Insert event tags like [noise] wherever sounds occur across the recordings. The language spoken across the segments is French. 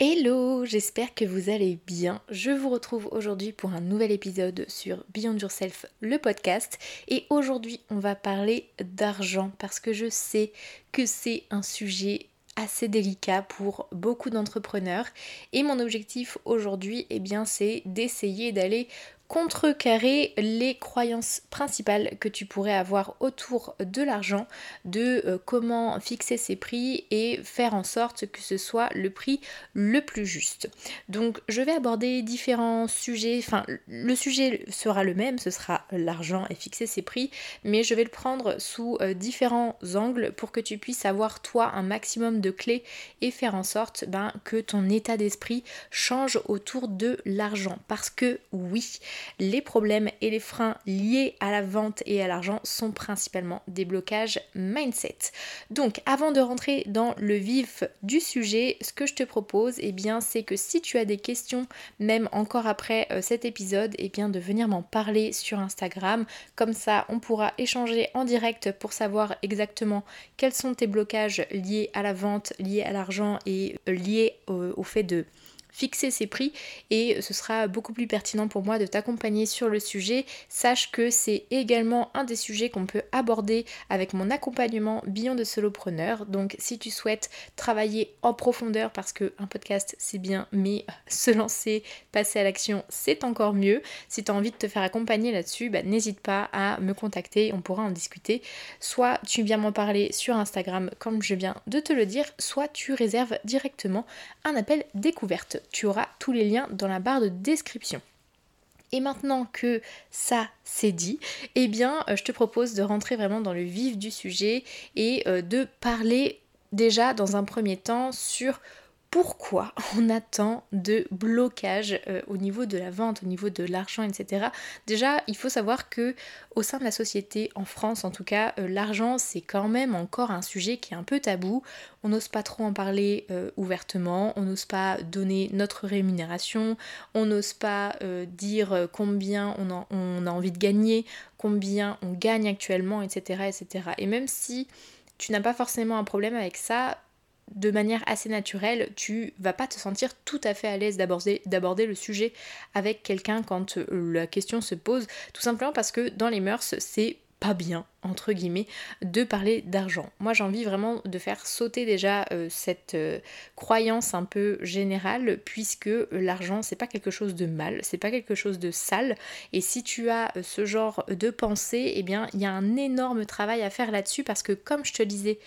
Hello, j'espère que vous allez bien. Je vous retrouve aujourd'hui pour un nouvel épisode sur Beyond Yourself, le podcast. Et aujourd'hui, on va parler d'argent parce que je sais que c'est un sujet assez délicat pour beaucoup d'entrepreneurs et mon objectif aujourd'hui eh bien c'est d'essayer d'aller contrecarrer les croyances principales que tu pourrais avoir autour de l'argent, de euh, comment fixer ses prix et faire en sorte que ce soit le prix le plus juste. Donc je vais aborder différents sujets, enfin le sujet sera le même, ce sera l'argent et fixer ses prix, mais je vais le prendre sous euh, différents angles pour que tu puisses avoir toi un maximum de clés et faire en sorte ben, que ton état d'esprit change autour de l'argent. Parce que oui, les problèmes et les freins liés à la vente et à l'argent sont principalement des blocages mindset. Donc avant de rentrer dans le vif du sujet, ce que je te propose, eh bien, c'est que si tu as des questions, même encore après euh, cet épisode, eh bien, de venir m'en parler sur Instagram. Comme ça, on pourra échanger en direct pour savoir exactement quels sont tes blocages liés à la vente, liés à l'argent et euh, liés au fait de fixer ses prix et ce sera beaucoup plus pertinent pour moi de t'accompagner sur le sujet. Sache que c'est également un des sujets qu'on peut aborder avec mon accompagnement Beyond de solopreneur. Donc si tu souhaites travailler en profondeur parce que un podcast c'est bien mais [laughs] se lancer, passer à l'action c'est encore mieux. Si tu as envie de te faire accompagner là-dessus, bah, n'hésite pas à me contacter, on pourra en discuter. Soit tu viens m'en parler sur Instagram comme je viens de te le dire, soit tu réserves directement un appel découverte tu auras tous les liens dans la barre de description. Et maintenant que ça c'est dit, eh bien euh, je te propose de rentrer vraiment dans le vif du sujet et euh, de parler déjà dans un premier temps sur pourquoi on a tant de blocages euh, au niveau de la vente, au niveau de l'argent, etc. Déjà, il faut savoir que au sein de la société, en France en tout cas, euh, l'argent c'est quand même encore un sujet qui est un peu tabou. On n'ose pas trop en parler euh, ouvertement, on n'ose pas donner notre rémunération, on n'ose pas dire combien on, on a envie de gagner, combien on gagne actuellement, etc., etc. Et même si tu n'as pas forcément un problème avec ça, de manière assez naturelle, tu vas pas te sentir tout à fait à l'aise d'aborder le sujet avec quelqu'un quand euh, la question se pose, tout simplement parce que dans les mœurs, c'est pas bien, entre guillemets, de parler d'argent. Moi j'ai envie vraiment de faire sauter déjà euh, cette euh, croyance un peu générale, puisque l'argent c'est pas quelque chose de mal, c'est pas quelque chose de sale, et si tu as ce genre de pensée, eh bien il y a un énorme travail à faire là-dessus, parce que comme je te disais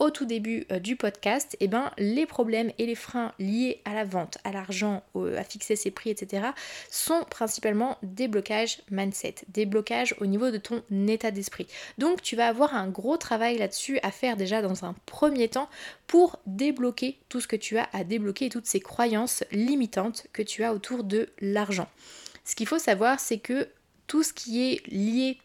au tout début euh, du podcast, eh ben, les problèmes et les freins liés à la vente, à l'argent, à fixer ses prix, etc., sont principalement des blocages mindset, des blocages au niveau de ton état d'esprit. Donc tu vas avoir un gros travail là-dessus à faire déjà dans un premier temps pour débloquer tout ce que tu as à débloquer et toutes ces croyances limitantes que tu as autour de l'argent. Ce qu'il faut savoir, c'est que tout ce qui est lié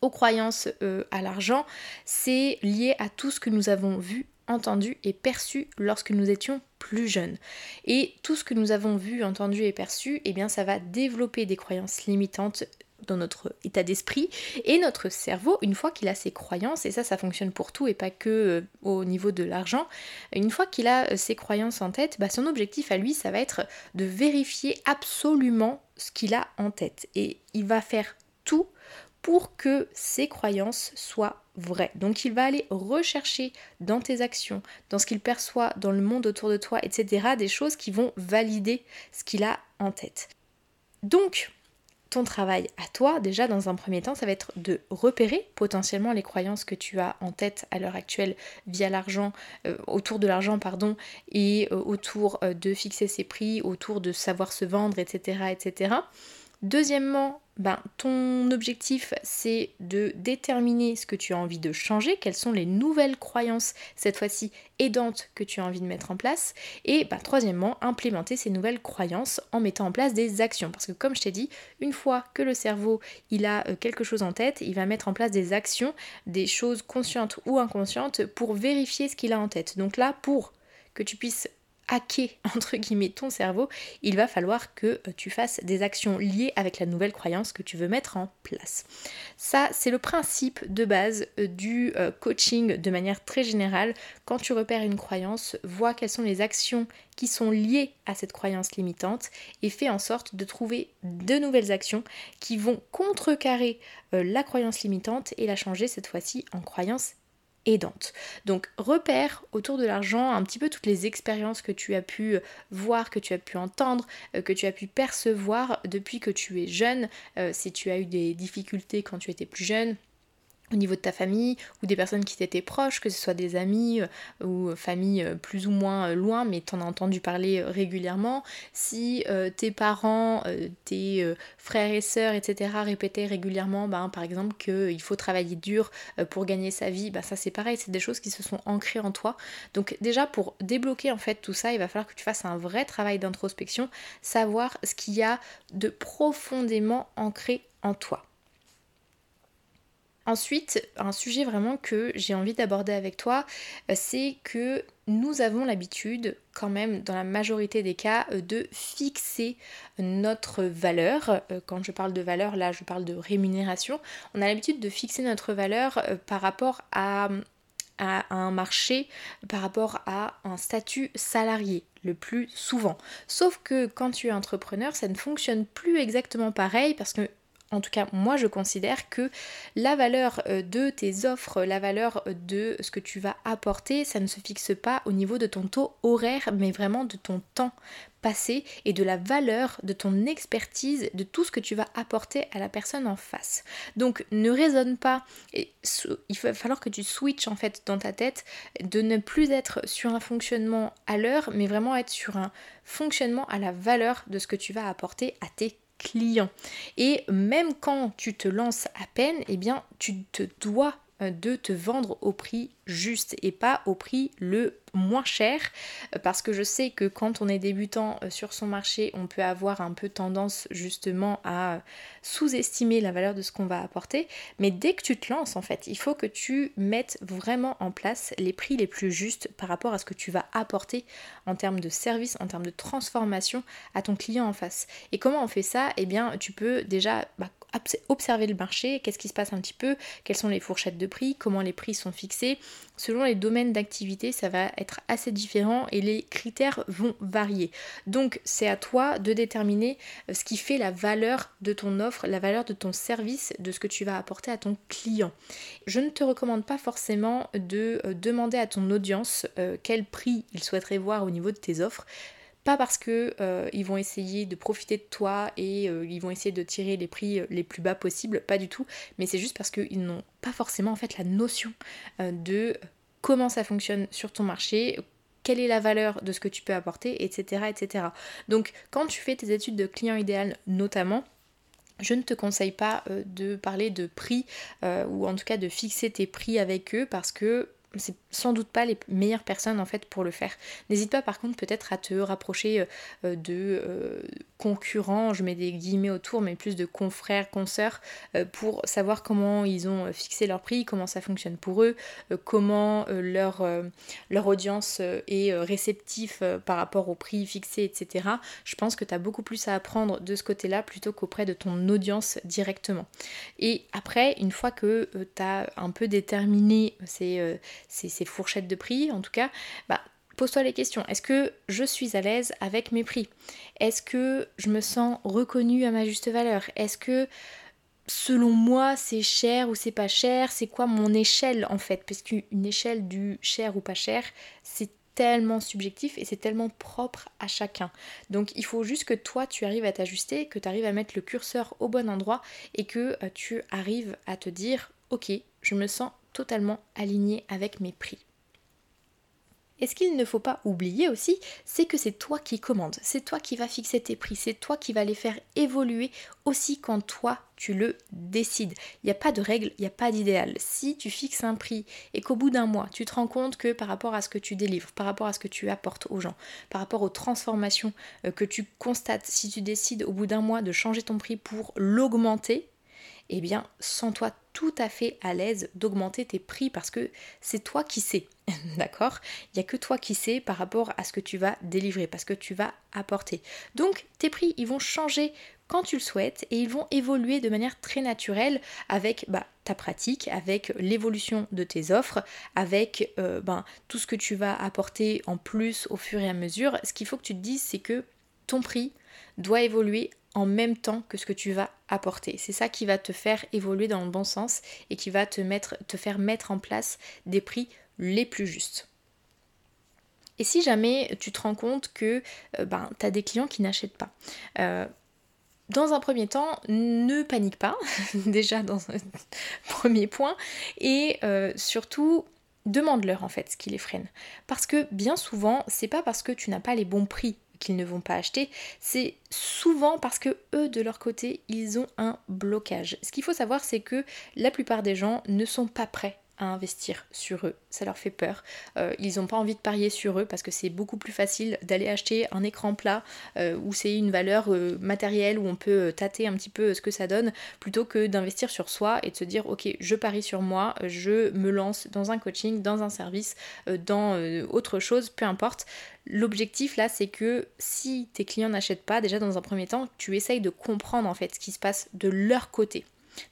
aux croyances euh, à l'argent, c'est lié à tout ce que nous avons vu, entendu et perçu lorsque nous étions plus jeunes. Et tout ce que nous avons vu, entendu et perçu, eh bien ça va développer des croyances limitantes dans notre état d'esprit et notre cerveau, une fois qu'il a ses croyances, et ça ça fonctionne pour tout et pas que euh, au niveau de l'argent, une fois qu'il a euh, ses croyances en tête, bah, son objectif à lui ça va être de vérifier absolument ce qu'il a en tête. Et il va faire tout pour que ces croyances soient vraies. Donc il va aller rechercher dans tes actions, dans ce qu'il perçoit, dans le monde autour de toi, etc., des choses qui vont valider ce qu'il a en tête. Donc, ton travail à toi, déjà dans un premier temps, ça va être de repérer potentiellement les croyances que tu as en tête à l'heure actuelle via l'argent, euh, autour de l'argent, pardon, et euh, autour euh, de fixer ses prix, autour de savoir se vendre, etc., etc. Deuxièmement, ben, ton objectif c'est de déterminer ce que tu as envie de changer, quelles sont les nouvelles croyances cette fois-ci aidantes que tu as envie de mettre en place. Et ben, troisièmement, implémenter ces nouvelles croyances en mettant en place des actions. Parce que comme je t'ai dit, une fois que le cerveau il a euh, quelque chose en tête, il va mettre en place des actions, des choses conscientes ou inconscientes pour vérifier ce qu'il a en tête. Donc là, pour que tu puisses hacker [laughs] entre guillemets ton cerveau, il va falloir que euh, tu fasses des actions liées avec la nouvelle croyance que tu veux mettre en place. Ça, c'est le principe de base euh, du euh, coaching de manière très générale. Quand tu repères une croyance, vois quelles sont les actions qui sont liées à cette croyance limitante et fais en sorte de trouver de nouvelles actions qui vont contrecarrer la croyance limitante et la changer cette fois-ci en croyance Donc repère autour de l'argent un petit peu toutes les expériences que tu as pu euh, voir, que tu as pu entendre, euh, que tu as pu percevoir depuis que tu es jeune, euh, si tu as eu des difficultés quand tu étais plus jeune, au niveau de ta famille ou des personnes qui t'étaient proches, que ce soit des amis euh, ou euh, famille euh, plus ou moins loin, mais t'en as entendu parler régulièrement. Si tes parents, tes frères et sœurs, etc. répétaient régulièrement, ben, par exemple, qu'il faut travailler dur pour gagner sa vie, ben, ça c'est pareil, c'est des choses qui se sont ancrées en toi. Donc déjà pour débloquer en fait tout ça, il va falloir que tu fasses un vrai travail d'introspection, savoir ce qu'il y a de profondément ancré en toi. Ensuite, un sujet vraiment que j'ai envie d'aborder avec toi, euh, c'est que nous avons l'habitude, quand même, dans la majorité des cas, euh, de fixer notre valeur. Euh, quand je parle de valeur, là, je parle de rémunération. On a l'habitude de fixer notre valeur par rapport à, à un marché, par rapport à un statut salarié le plus souvent. Sauf que quand tu es entrepreneur, ça ne fonctionne plus exactement pareil parce que en tout cas moi je considère que la valeur euh, de tes offres, la valeur de ce que tu vas apporter, ça ne se fixe pas au niveau de ton taux horaire, mais vraiment de ton temps passé et de la valeur de ton expertise, de tout ce que tu vas apporter à la personne en face. Donc ne raisonne pas, et il va falloir que tu switches en fait dans ta tête, de ne plus être sur un fonctionnement à l'heure, mais vraiment être sur un fonctionnement à la valeur de ce que tu vas apporter à tes client. Et même quand tu te lances à peine, eh bien, tu te dois de te vendre au prix juste et pas au prix le moins cher. Euh, parce que je sais que quand on est débutant euh, sur son marché on peut avoir un peu tendance justement à sous-estimer la valeur de ce qu'on va apporter. Mais dès que tu te lances en fait il faut que tu mettes vraiment en place les prix les plus justes par rapport à ce que tu vas apporter en termes de service en termes de transformation à ton client en face. Et comment on fait ça? Eh bien tu peux déjà bah, observer le marché, qu'est-ce qui se passe un petit peu, quelles sont les fourchettes de prix, comment les prix sont fixés. Selon les domaines d'activité, ça va être assez différent et les critères vont varier. Donc c'est à toi de déterminer euh, ce qui fait la valeur de ton offre, la valeur de ton service, de ce que tu vas apporter à ton client. Je ne te recommande pas forcément de euh, demander à ton audience euh, quel prix il souhaiterait voir au niveau de tes offres. Pas parce que euh, ils vont essayer de profiter de toi et euh, ils vont essayer de tirer les prix euh, les plus bas possibles, pas du tout, mais c'est juste parce qu'ils n'ont pas forcément en fait la notion de comment ça fonctionne sur ton marché, quelle est la valeur de ce que tu peux apporter, etc. etc. Donc quand tu fais tes études de client idéal notamment, je ne te conseille pas de parler de prix ou en tout cas de fixer tes prix avec eux parce que c'est sans doute pas les meilleures personnes en fait pour le faire. N'hésite pas par contre peut-être à te rapprocher euh, euh, de euh, concurrents, je mets des guillemets autour, mais plus de confrères, consoeurs, pour savoir comment ils ont fixé leur prix, comment ça fonctionne pour eux, comment leur, audience est réceptif par rapport au prix fixé, etc. Je pense que tu as beaucoup plus à apprendre de ce côté-là plutôt qu'auprès de ton audience directement. Et après, une fois que tu as un peu déterminé ces ces, fourchettes de prix en tout cas, bah, pose-toi les questions. Est-ce que je suis à l'aise avec mes prix? Est-ce que je me sens reconnue à ma juste valeur? Est-ce que selon moi c'est cher ou c'est pas cher? C'est quoi mon échelle en fait? Parce qu'une échelle du cher ou pas cher, c'est tellement subjectif et c'est tellement propre à chacun. Donc il faut juste que toi tu arrives à t'ajuster, que tu arrives à mettre le curseur au bon endroit et que euh, tu arrives à te dire ok, je me sens totalement aligné avec mes prix. Et ce qu'il ne faut pas oublier aussi, c'est que c'est toi qui commandes, c'est toi qui vas fixer tes prix, c'est toi qui vas les faire évoluer aussi quand toi tu le décides. Il n'y a pas de règle, il n'y a pas d'idéal. Si tu fixes un prix et qu'au bout d'un mois, tu te rends compte que par rapport à ce que tu délivres, par rapport à ce que tu apportes aux gens, par rapport aux transformations euh, que tu constates, si tu décides au bout d'un mois de changer ton prix pour l'augmenter, eh bien, sens-toi tout à fait à l'aise d'augmenter tes prix parce que c'est toi qui sais, [laughs] d'accord? Il n'y a que toi qui sais par rapport à ce que tu vas délivrer, parce que tu vas apporter. Donc, tes prix, ils vont changer quand tu le souhaites et ils vont évoluer de manière très naturelle avec bah, ta pratique, avec l'évolution de tes offres, avec euh, ben, tout ce que tu vas apporter en plus au fur et à mesure. Ce qu'il faut que tu te dises, c'est que ton prix doit évoluer en même temps que ce que tu vas apporter. C'est ça qui va te faire évoluer dans le bon sens et qui va te, mettre, faire mettre en place des prix les plus justes. Et si jamais tu te rends compte que euh, ben, tu as des clients qui n'achètent pas, euh, dans un premier temps, ne panique pas, [laughs] déjà dans un [laughs] premier point, et euh, surtout demande-leur en fait ce qui les freine. Parce que bien souvent, c'est pas parce que tu n'as pas les bons prix qu'ils ne vont pas acheter, c'est souvent parce que eux de leur côté, ils ont un blocage. Ce qu'il faut savoir, c'est que la plupart des gens ne sont pas prêts à investir sur eux. Ça leur fait peur. Euh, ils n'ont pas envie de parier sur eux parce que c'est beaucoup plus facile d'aller acheter un écran plat euh, où c'est une valeur euh, matérielle où on peut tâter un petit peu ce que ça donne plutôt que d'investir sur soi et de se dire ok je parie sur moi, je me lance dans un coaching, dans un service, dans autre chose, peu importe. L'objectif là c'est que si tes clients n'achètent pas, déjà dans un premier temps, tu essayes de comprendre en fait ce qui se passe de leur côté.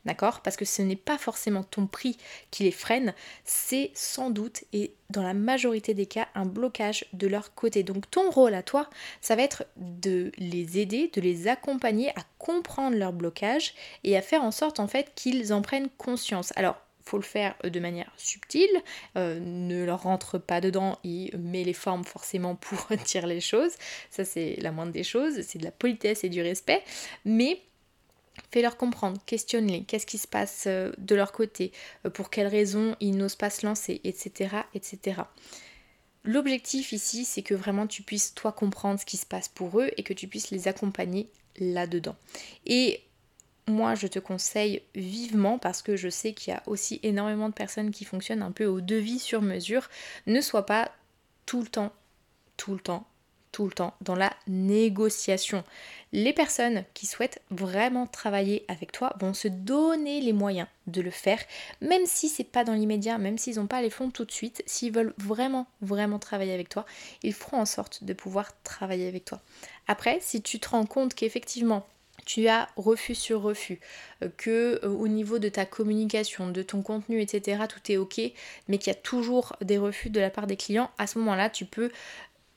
D'accord? Parce que ce n'est pas forcément ton prix qui les freine, c'est sans doute et dans la majorité des cas un blocage de leur côté. Donc ton rôle à toi, ça va être de les aider, de les accompagner à comprendre leur blocage et à faire en sorte en fait qu'ils en prennent conscience. Alors faut le faire de manière subtile, euh, ne leur rentre pas dedans et met les formes forcément pour [laughs] dire les choses, ça c'est la moindre des choses, c'est de la politesse et du respect, mais Fais-leur comprendre, questionne-les, qu'est-ce qui se passe euh, de leur côté, euh, pour quelles raisons ils n'osent pas se lancer, etc. etc. L'objectif ici, c'est que vraiment tu puisses toi comprendre ce qui se passe pour eux et que tu puisses les accompagner là-dedans. Et moi, je te conseille vivement, parce que je sais qu'il y a aussi énormément de personnes qui fonctionnent un peu au devis sur mesure, ne sois pas tout le temps, tout le temps tout le temps dans la négociation. Les personnes qui souhaitent vraiment travailler avec toi vont se donner les moyens de le faire, même si c'est pas dans l'immédiat, même s'ils n'ont pas les fonds tout de suite, s'ils veulent vraiment, vraiment travailler avec toi, ils feront en sorte de pouvoir travailler avec toi. Après, si tu te rends compte qu'effectivement, tu as refus sur refus, euh, que euh, au niveau de ta communication, de ton contenu, etc., tout est ok, mais qu'il y a toujours des refus de la part des clients, à ce moment-là, tu peux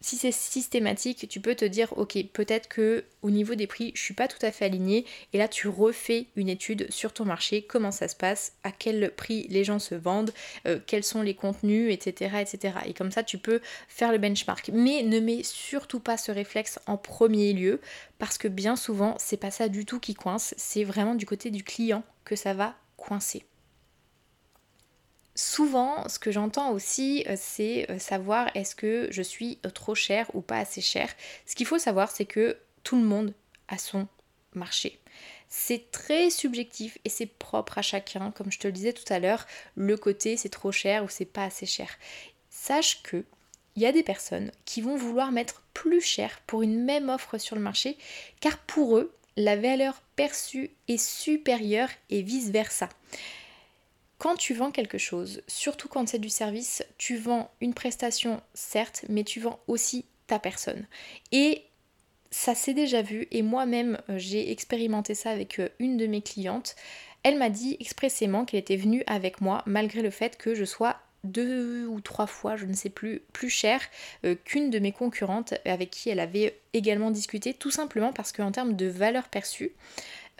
si c'est systématique, tu peux te dire ok, peut-être que au niveau des prix, je suis pas tout à fait alignée et là tu refais une étude sur ton marché, comment ça se passe, à quel prix les gens se vendent, euh, quels sont les contenus, etc., etc. Et comme ça, tu peux faire le benchmark. Mais ne mets surtout pas ce réflexe en premier lieu parce que bien souvent, c'est pas ça du tout qui coince, c'est vraiment du côté du client que ça va coincer. Souvent, ce que j'entends aussi, euh, c'est euh, savoir est-ce que je suis euh, trop cher ou pas assez cher. Ce qu'il faut savoir, c'est que tout le monde a son marché. C'est très subjectif et c'est propre à chacun. Comme je te le disais tout à l'heure, le côté c'est trop cher ou c'est pas assez cher. Sache que il y a des personnes qui vont vouloir mettre plus cher pour une même offre sur le marché, car pour eux, la valeur perçue est supérieure et vice-versa. Quand tu vends quelque chose, surtout quand c'est du service, tu vends une prestation, certes, mais tu vends aussi ta personne. Et ça s'est déjà vu, et moi-même euh, j'ai expérimenté ça avec euh, une de mes clientes. Elle m'a dit expressément qu'elle était venue avec moi malgré le fait que je sois deux ou trois fois, je ne sais plus, plus cher euh, qu'une de mes concurrentes avec qui elle avait également discuté, tout simplement parce qu'en termes de valeur perçue,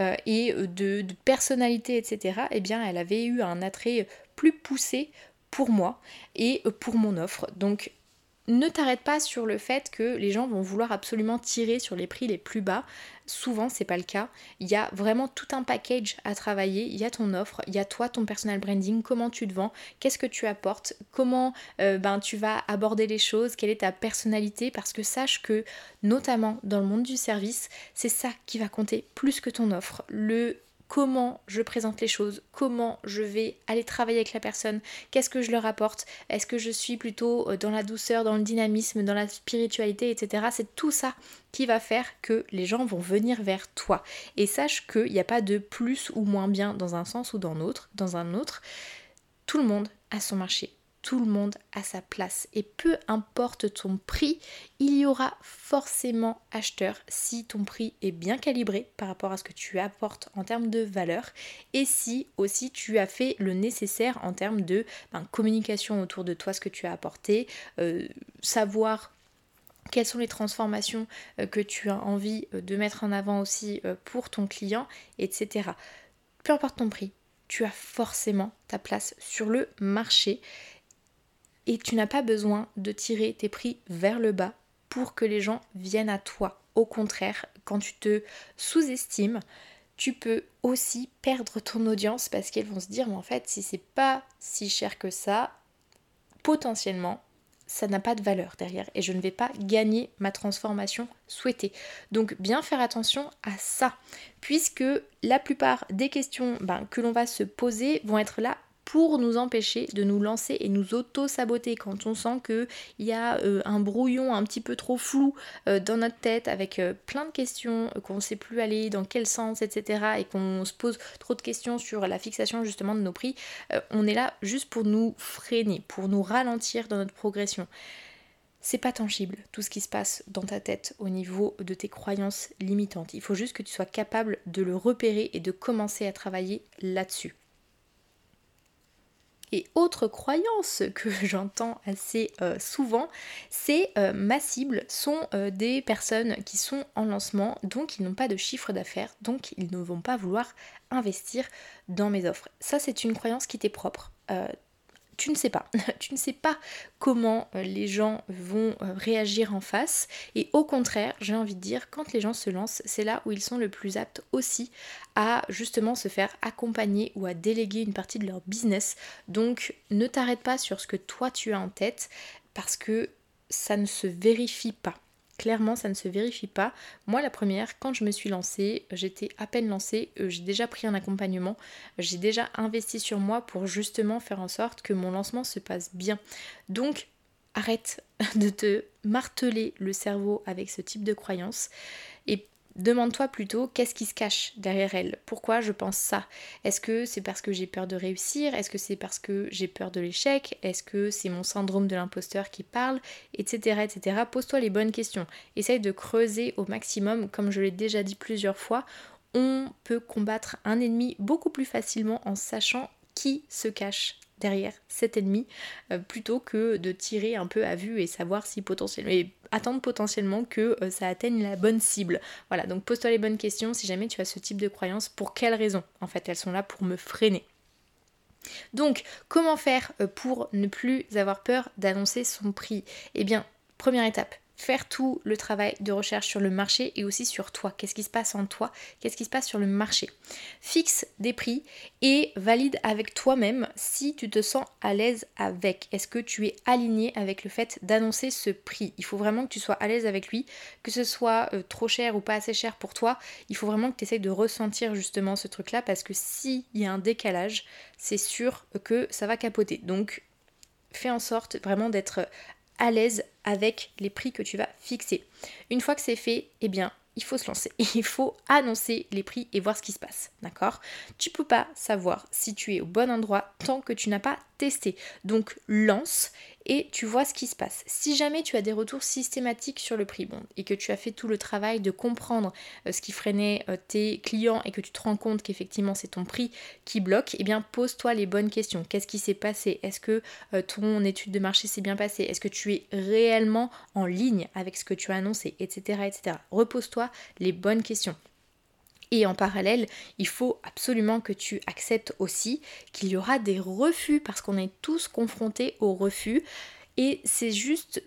euh, et de, personnalité, etc., eh bien, elle avait eu un attrait plus poussé pour moi et pour mon offre. Donc, ne t'arrête pas sur le fait que les gens vont vouloir absolument tirer sur les prix les plus bas. Souvent, c'est pas le cas. Il y a vraiment tout un package à travailler. Il y a ton offre, il y a toi, ton personal branding, comment tu te vends, qu'est-ce que tu apportes, comment euh, ben, tu vas aborder les choses, quelle est ta personnalité. Parce que sache que, notamment dans le monde du service, c'est ça qui va compter plus que ton offre. Le comment je présente les choses, comment je vais aller travailler avec la personne, qu'est-ce que je leur apporte, est-ce que je suis plutôt euh, dans la douceur, dans le dynamisme, dans la spiritualité, etc. C'est tout ça qui va faire que les gens vont venir vers toi. Et sache qu'il n'y a pas de plus ou moins bien dans un sens ou dans l'autre, dans un autre. Tout le monde a son marché tout le monde a sa place. Et peu importe ton prix, il y aura forcément acheteur si ton prix est bien calibré par rapport à ce que tu apportes en termes de valeur et si aussi tu as fait le nécessaire en termes de ben, communication autour de toi, ce que tu as apporté, euh, savoir quelles sont les transformations euh, que tu as envie euh, de mettre en avant aussi pour ton client, etc. Peu importe ton prix, tu as forcément ta place sur le marché et tu n'as pas besoin de tirer tes prix vers le bas pour que les gens viennent à toi. Au contraire, quand tu te sous-estimes, tu peux aussi perdre ton audience parce qu'elles vont se dire mais en fait si c'est pas si cher que ça, potentiellement ça n'a pas de valeur derrière et je ne vais pas gagner ma transformation souhaitée. Donc bien faire attention à ça, puisque la plupart des questions ben, que l'on va se poser vont être là pour nous empêcher de nous lancer et nous auto-saboter quand on sent qu'il y a euh, un brouillon un petit peu trop flou euh, dans notre tête avec euh, plein de questions, qu'on ne sait plus aller dans quel sens, etc. et qu'on se pose trop de questions sur la fixation justement de nos prix, on est là juste pour nous freiner, pour nous ralentir dans notre progression. C'est pas tangible tout ce qui se passe dans ta tête au niveau de tes croyances limitantes. Il faut juste que tu sois capable de le repérer et de commencer à travailler là-dessus. Et autre croyance que [laughs] j'entends assez euh, souvent, c'est euh, ma cible sont euh, des personnes qui sont en lancement, donc ils n'ont pas de chiffre d'affaires, donc ils ne vont pas vouloir investir dans mes offres. Ça c'est une croyance qui t'est propre tu ne sais pas. [laughs] tu ne sais pas comment euh, les gens vont euh, réagir en face. Et au contraire, j'ai envie de dire, quand les gens se lancent, c'est là où ils sont le plus aptes aussi à justement se faire accompagner ou à déléguer une partie de leur business. Donc ne t'arrête pas sur ce que toi tu as en tête parce que ça ne se vérifie pas. Clairement, ça ne se vérifie pas. Moi, la première, quand je me suis lancée, j'étais à peine lancée, euh, j'ai déjà pris un accompagnement, j'ai déjà investi sur moi pour justement faire en sorte que mon lancement se passe bien. Donc, arrête [laughs] de te marteler le cerveau avec ce type de croyances Demande-toi plutôt qu'est-ce qui se cache derrière elle? Pourquoi je pense ça? Est-ce que c'est parce que j'ai peur de réussir? Est-ce que c'est parce que j'ai peur de l'échec? Est-ce que c'est mon syndrome de l'imposteur qui parle? Etc. etc. Pose-toi les bonnes questions. Essaye de creuser au maximum. Comme je l'ai déjà dit plusieurs fois, on peut combattre un ennemi beaucoup plus facilement en sachant qui se cache derrière cet ennemi euh, plutôt que de tirer un peu à vue et savoir si potentiellement attendre potentiellement que euh, ça atteigne la bonne cible. Voilà, donc pose-toi les bonnes questions si jamais tu as ce type de croyances, pour quelles raisons En fait, elles sont là pour me freiner? Donc, comment faire euh, pour ne plus avoir peur d'annoncer son prix? Eh bien, première étape, faire tout le travail de recherche sur le marché et aussi sur toi. Qu'est-ce qui se passe en toi? Qu'est-ce qui se passe sur le marché? Fixe des prix et valide avec toi-même si tu te sens à l'aise avec. Est-ce que tu es aligné avec le fait d'annoncer ce prix? Il faut vraiment que tu sois à l'aise avec lui, que ce soit euh, trop cher ou pas assez cher pour toi. Il faut vraiment que tu essayes de ressentir justement ce truc-là parce que s'il y a un décalage, c'est sûr que ça va capoter. Donc fais en sorte vraiment d'être à l'aise avec les prix que tu vas fixer. Une fois que c'est fait, eh bien, il faut se lancer. [laughs] Il faut annoncer les prix et voir ce qui se passe. D'accord? Tu peux pas savoir si tu es au bon endroit tant que tu n'as pas testé. Donc lance et tu vois ce qui se passe. Si jamais tu as des retours systématiques sur le prix bon, et que tu as fait tout le travail de comprendre euh, ce qui freinait euh, tes clients et que tu te rends compte qu'effectivement c'est ton prix qui bloque, eh bien pose-toi les bonnes questions. Qu'est-ce qui s'est passé? Est-ce que euh, ton étude de marché s'est bien passée? Est-ce que tu es réellement en ligne avec ce que tu as annoncé? Etc. etc. Repose-toi les bonnes questions. Et en parallèle, il faut absolument que tu acceptes aussi qu'il y aura des refus parce qu'on est tous confrontés aux refus. Et c'est juste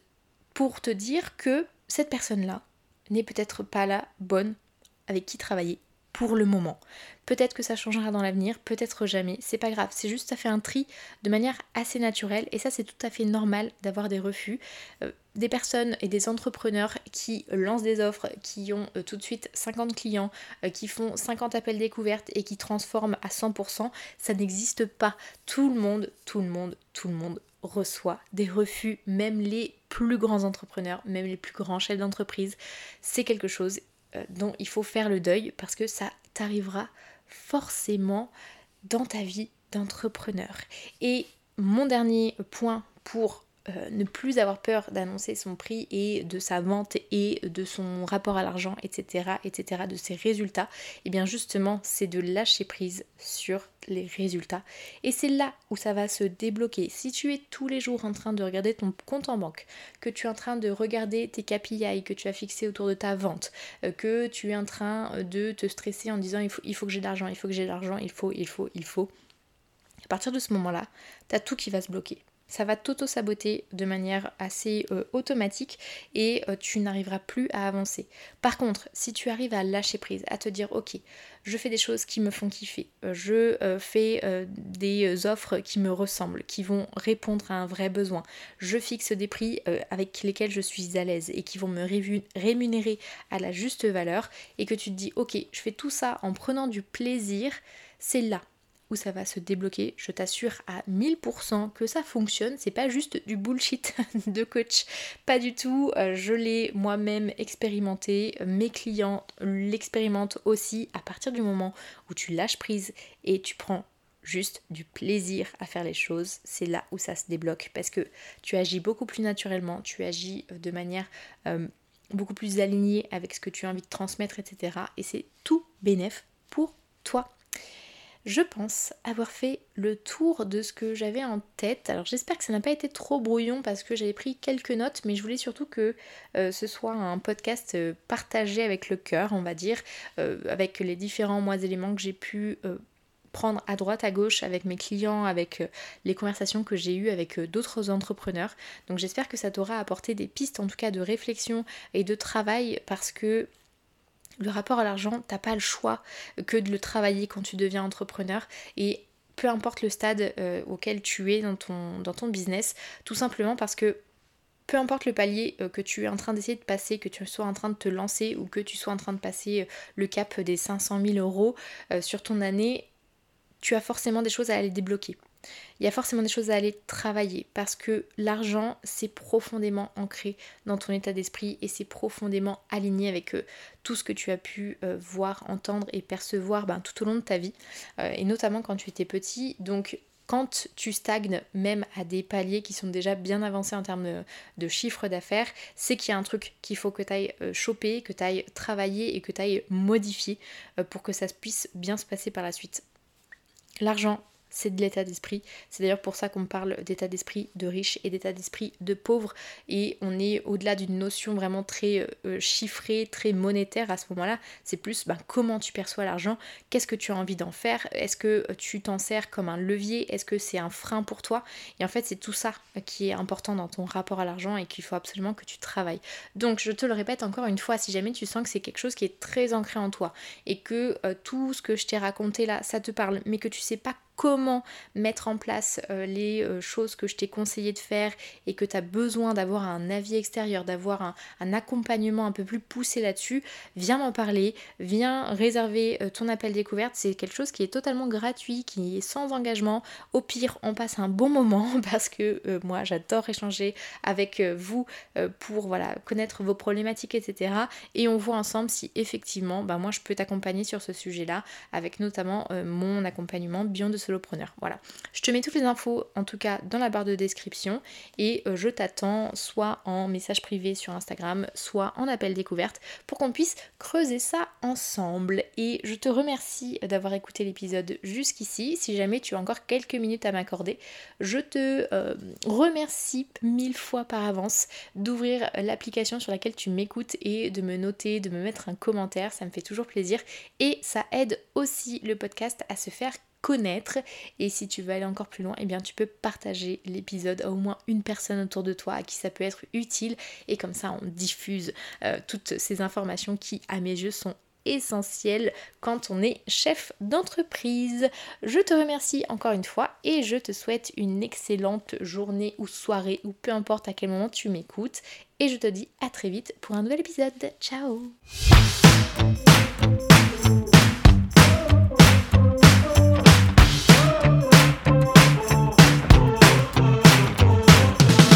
pour te dire que cette personne-là n'est peut-être pas la bonne avec qui travailler pour le moment. Peut-être que ça changera dans l'avenir, peut-être jamais, c'est pas grave, c'est juste ça fait un tri de manière assez naturelle et ça c'est tout à fait normal d'avoir des refus. Euh, des personnes et des entrepreneurs qui lancent des offres, qui ont euh, tout de suite 50 clients, euh, qui font 50 appels découvertes et qui transforment à 100%, ça n'existe pas. Tout le monde, tout le monde, tout le monde reçoit des refus, même les plus grands entrepreneurs, même les plus grands chefs d'entreprise. C'est quelque chose dont il faut faire le deuil parce que ça t'arrivera forcément dans ta vie d'entrepreneur. Et mon dernier point pour euh, ne plus avoir peur d'annoncer son prix et de sa vente et de son rapport à l'argent, etc., etc., de ses résultats, et eh bien justement, c'est de lâcher prise sur les résultats. Et c'est là où ça va se débloquer. Si tu es tous les jours en train de regarder ton compte en banque, que tu es en train de regarder tes KPI que tu as fixés autour de ta vente, euh, que tu es en train de te stresser en disant il faut, il faut que j'ai de l'argent, il faut que j'ai de l'argent, il faut, il faut, il faut. À partir de ce moment-là, tu as tout qui va se bloquer ça va t'auto-saboter de manière assez euh, automatique et euh, tu n'arriveras plus à avancer. Par contre, si tu arrives à lâcher prise, à te dire ok, je fais des choses qui me font kiffer, euh, je fais des offres qui me ressemblent, qui vont répondre à un vrai besoin, je fixe des prix avec lesquels je suis à l'aise et qui vont me rémunérer à la juste valeur et que tu te dis ok, je fais tout ça en prenant du plaisir, c'est là où ça va se débloquer. Je t'assure à 1000% que ça fonctionne. C'est pas juste du bullshit [laughs] de coach. Pas du tout. Euh, je l'ai moi-même expérimenté. Mes clients l'expérimentent aussi à partir du moment où tu lâches prise et tu prends juste du plaisir à faire les choses, c'est là où ça se débloque parce que tu agis beaucoup plus naturellement, tu agis euh, de manière euh, beaucoup plus alignée avec ce que tu as envie de transmettre, etc. Et c'est tout bénéf pour toi je pense avoir fait le tour de ce que j'avais en tête. Alors j'espère que ça n'a pas été trop brouillon parce que j'avais pris quelques notes, mais je voulais surtout que euh, ce soit un podcast euh, partagé avec le cœur, on va dire, euh, avec les différents éléments que j'ai pu prendre à droite, à gauche avec mes clients, avec les conversations que j'ai eues avec d'autres entrepreneurs. Donc j'espère que ça t'aura apporté des pistes en tout cas de réflexion et de travail parce que le rapport à l'argent, t'as pas le choix que de le travailler quand tu deviens entrepreneur. Et peu importe le stade euh, auquel tu es dans ton, dans ton business, tout simplement parce que peu importe le palier euh, que tu es en train d'essayer de passer, que tu sois en train de te lancer ou que tu sois en train de passer euh, le cap des 500 000 euros sur ton année, tu as forcément des choses à aller débloquer il y a forcément des choses à aller travailler parce que l'argent, c'est profondément ancré dans ton état d'esprit et c'est profondément aligné avec euh, tout ce que tu as pu euh, voir, entendre et percevoir ben, tout au long de ta vie euh, et notamment quand tu étais petit. Donc quand tu stagnes même à des paliers qui sont déjà bien avancés en termes de, de chiffre d'affaires, c'est qu'il y a un truc qu'il faut que tu ailles choper, que tu ailles travailler et que tu ailles modifier pour que ça puisse bien se passer par la suite. L'argent, c'est de l'état d'esprit. C'est d'ailleurs pour ça qu'on parle d'état d'esprit de riche et d'état d'esprit de pauvre. Et on est au-delà d'une notion vraiment très euh, chiffrée, très monétaire à ce moment-là. C'est plus ben, comment tu perçois l'argent, qu'est-ce que tu as envie d'en faire, est-ce que tu t'en sers comme un levier, est-ce que c'est un frein pour toi? Et en fait, c'est tout ça qui est important dans ton rapport à l'argent et qu'il faut absolument que tu travailles. Donc, je te le répète encore une fois, si jamais tu sens que c'est quelque chose qui est très ancré en toi et que euh, tout ce que je t'ai raconté là, ça te parle, mais que tu sais pas comment mettre en place euh, les euh, choses que je t'ai conseillé de faire et que tu as besoin d'avoir un avis extérieur, d'avoir un, accompagnement un peu plus poussé là-dessus, viens m'en parler, viens réserver euh, ton appel découverte. C'est quelque chose qui est totalement gratuit, qui est sans engagement. Au pire, on passe un bon moment [laughs] parce que moi j'adore échanger avec vous pour voilà, connaître vos problématiques, etc. Et on voit ensemble si effectivement bah, moi je peux t'accompagner sur ce sujet-là avec notamment mon accompagnement Beyond de Voilà. Je te mets toutes les infos en tout cas dans la barre de description et euh, je t'attends soit en message privé sur Instagram, soit en appel découverte pour qu'on puisse creuser ça ensemble. Et je te remercie d'avoir écouté l'épisode jusqu'ici. Si jamais tu as encore quelques minutes à m'accorder, je te euh, remercie mille fois par avance d'ouvrir l'application sur laquelle tu m'écoutes et de me noter, de me mettre un commentaire. Ça me fait toujours plaisir et ça aide aussi le podcast à se faire connaître. Et si tu veux aller encore plus loin, eh bien tu peux partager l'épisode à au moins une personne autour de toi à qui ça peut être utile. Et comme ça, on diffuse euh, toutes ces informations qui, à mes yeux, sont essentielles quand on est chef d'entreprise. Je te remercie encore une fois et je te souhaite une excellente journée ou soirée ou peu importe à quel moment tu m'écoutes. Et je te dis à très vite pour un nouvel épisode. Ciao